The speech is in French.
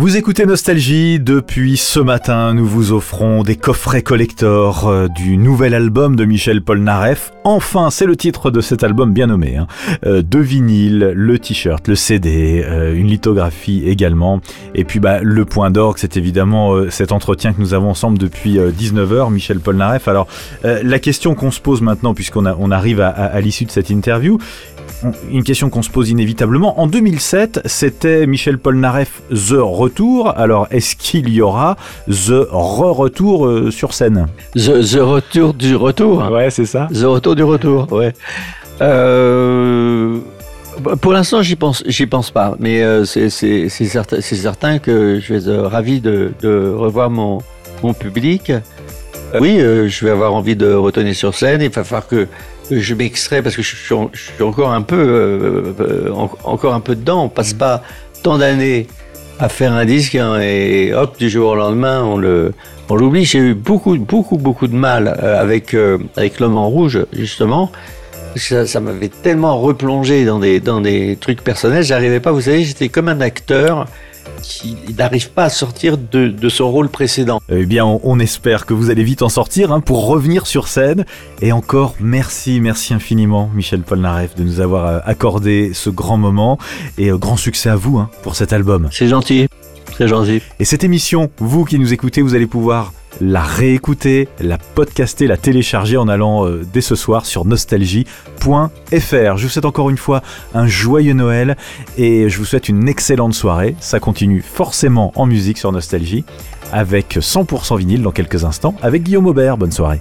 Vous écoutez Nostalgie, depuis ce matin nous vous offrons des coffrets collector euh, du nouvel album de Michel Polnareff. Enfin, c'est le titre de cet album bien nommé. Hein. Euh, le t-shirt, le CD, euh, une lithographie également. Et puis bah, le point d'orgue, c'est évidemment cet entretien que nous avons ensemble depuis 19h, Michel Polnareff. Alors la question qu'on se pose maintenant, puisqu'on on arrive à, à l'issue de cette interview, une question qu'on se pose inévitablement. En 2007, c'était Michel Polnareff The Retour. Alors, est-ce qu'il y aura The Re-Retour euh, sur scène the, Retour du retour Ouais, c'est ça. The Retour du retour, ouais. Euh, pour l'instant, j'y pense, j'y pense pas, mais euh, c'est certain, certain, que je vais être ravi de, revoir mon, mon public. Oui, je vais avoir envie de retourner sur scène. Il va falloir que je m'extrais parce que je suis, encore un peu, euh, encore un peu dedans. On passe pas tant d'années à faire un disque hein, et hop du jour au lendemain on le, on l'oublie. J'ai eu beaucoup, beaucoup, beaucoup de mal euh, avec avec l'homme en rouge justement. Que ça, m'avait tellement replongé dans des, dans des trucs personnels, j'arrivais pas, vous savez, j'étais comme un acteur qui n'arrive pas à sortir de, son rôle précédent. Eh bien, on, espère que vous allez vite en sortir hein, pour revenir sur scène. Et encore, merci, merci infiniment, Michel Polnareff, de nous avoir euh, accordé ce grand moment. Et euh, grand succès à vous hein, pour cet album. C'est gentil. C'est gentil. Et cette émission, vous qui nous écoutez, vous allez pouvoir la réécouter, la podcaster, la télécharger en allant euh, dès ce soir sur nostalgie.fr. Je vous souhaite encore une fois un joyeux Noël et je vous souhaite une excellente soirée. Ça continue forcément en musique sur Nostalgie avec 100% vinyle dans quelques instants avec Guillaume Aubert. Bonne soirée.